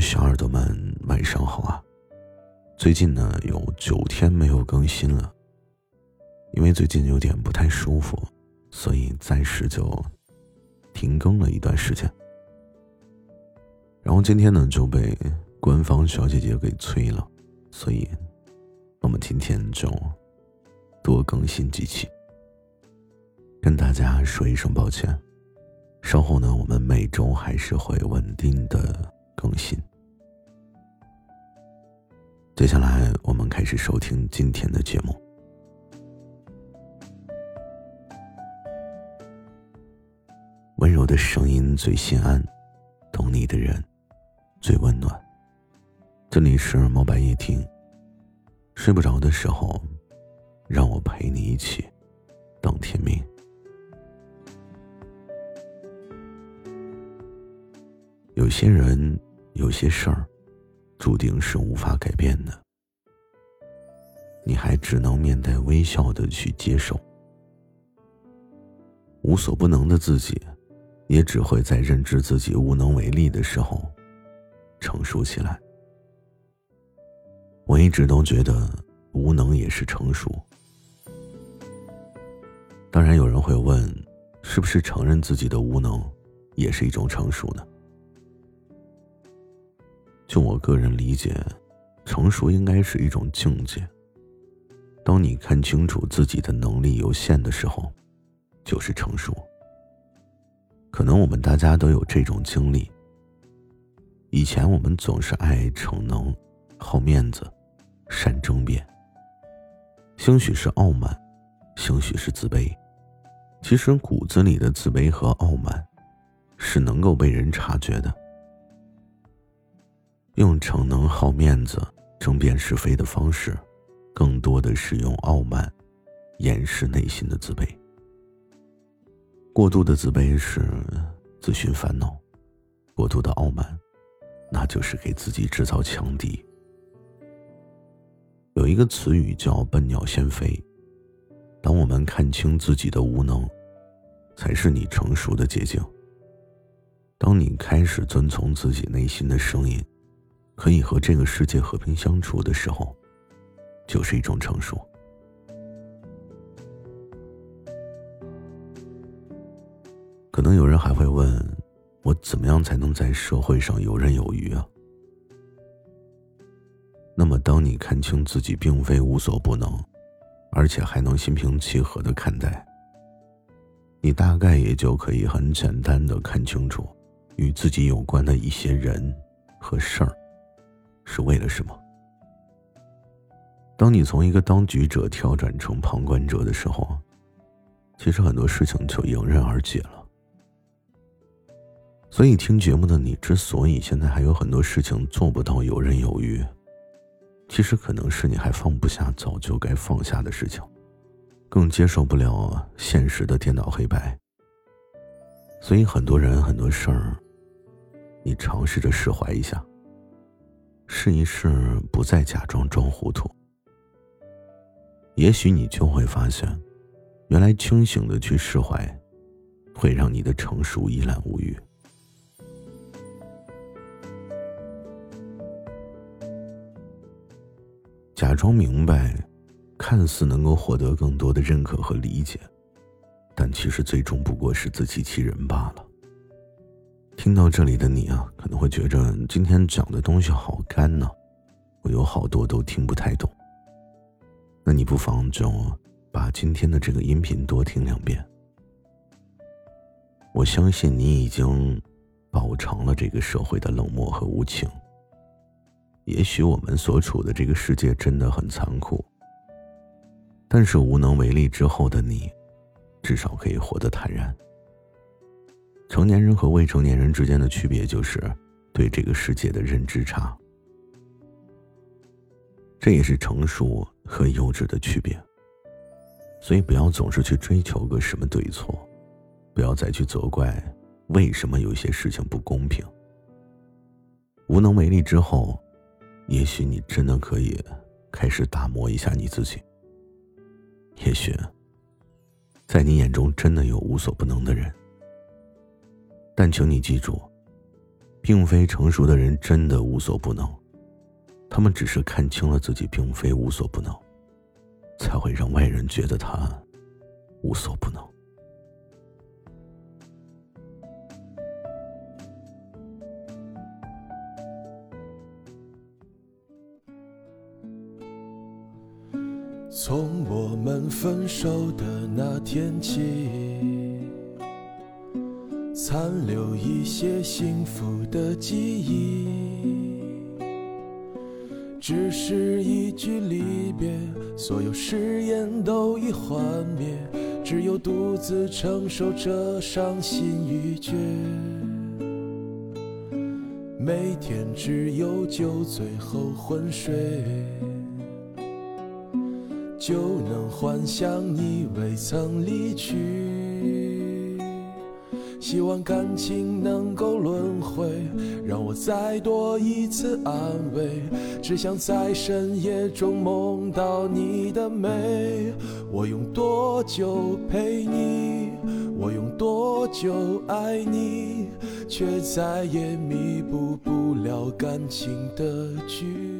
小耳朵们，晚上好啊！最近呢有九天没有更新了，因为最近有点不太舒服，所以暂时就停更了一段时间。然后今天呢就被官方小姐姐给催了，所以我们今天就多更新几期，跟大家说一声抱歉。稍后呢，我们每周还是会稳定的更新。接下来，我们开始收听今天的节目。温柔的声音最心安，懂你的人最温暖。这里是猫白夜听，睡不着的时候，让我陪你一起等天明。有些人，有些事儿，注定是无法改变的。你还只能面带微笑的去接受。无所不能的自己，也只会在认知自己无能为力的时候，成熟起来。我一直都觉得，无能也是成熟。当然，有人会问，是不是承认自己的无能，也是一种成熟呢？就我个人理解，成熟应该是一种境界。当你看清楚自己的能力有限的时候，就是成熟。可能我们大家都有这种经历。以前我们总是爱逞能、好面子、善争辩，兴许是傲慢，兴许是自卑。其实骨子里的自卑和傲慢，是能够被人察觉的。用逞能、好面子、争辩是非的方式，更多的是用傲慢掩饰内心的自卑。过度的自卑是自寻烦恼，过度的傲慢，那就是给自己制造强敌。有一个词语叫“笨鸟先飞”。当我们看清自己的无能，才是你成熟的捷径。当你开始遵从自己内心的声音。可以和这个世界和平相处的时候，就是一种成熟。可能有人还会问，我怎么样才能在社会上游刃有余啊？那么，当你看清自己并非无所不能，而且还能心平气和的看待，你大概也就可以很简单的看清楚，与自己有关的一些人和事儿。是为了什么？当你从一个当局者跳转成旁观者的时候，其实很多事情就迎刃而解了。所以听节目的你，之所以现在还有很多事情做不到游刃有余，其实可能是你还放不下早就该放下的事情，更接受不了现实的颠倒黑白。所以很多人很多事儿，你尝试着释怀一下。试一试，不再假装装糊涂。也许你就会发现，原来清醒的去释怀，会让你的成熟一览无余。假装明白，看似能够获得更多的认可和理解，但其实最终不过是自欺欺人罢了。听到这里的你啊，可能会觉着今天讲的东西好干呢，我有好多都听不太懂。那你不妨就把今天的这个音频多听两遍。我相信你已经饱尝了这个社会的冷漠和无情。也许我们所处的这个世界真的很残酷，但是无能为力之后的你，至少可以活得坦然。成年人和未成年人之间的区别，就是对这个世界的认知差。这也是成熟和幼稚的区别。所以，不要总是去追求个什么对错，不要再去责怪为什么有些事情不公平。无能为力之后，也许你真的可以开始打磨一下你自己。也许，在你眼中真的有无所不能的人。但请你记住，并非成熟的人真的无所不能，他们只是看清了自己并非无所不能，才会让外人觉得他无所不能。从我们分手的那天起。残留一些幸福的记忆，只是一句离别，所有誓言都已幻灭，只有独自承受着伤心欲绝。每天只有酒醉后昏睡，就能幻想你未曾离去。希望感情能够轮回，让我再多一次安慰。只想在深夜中梦到你的美。我用多久陪你？我用多久爱你？却再也弥补不了感情的距。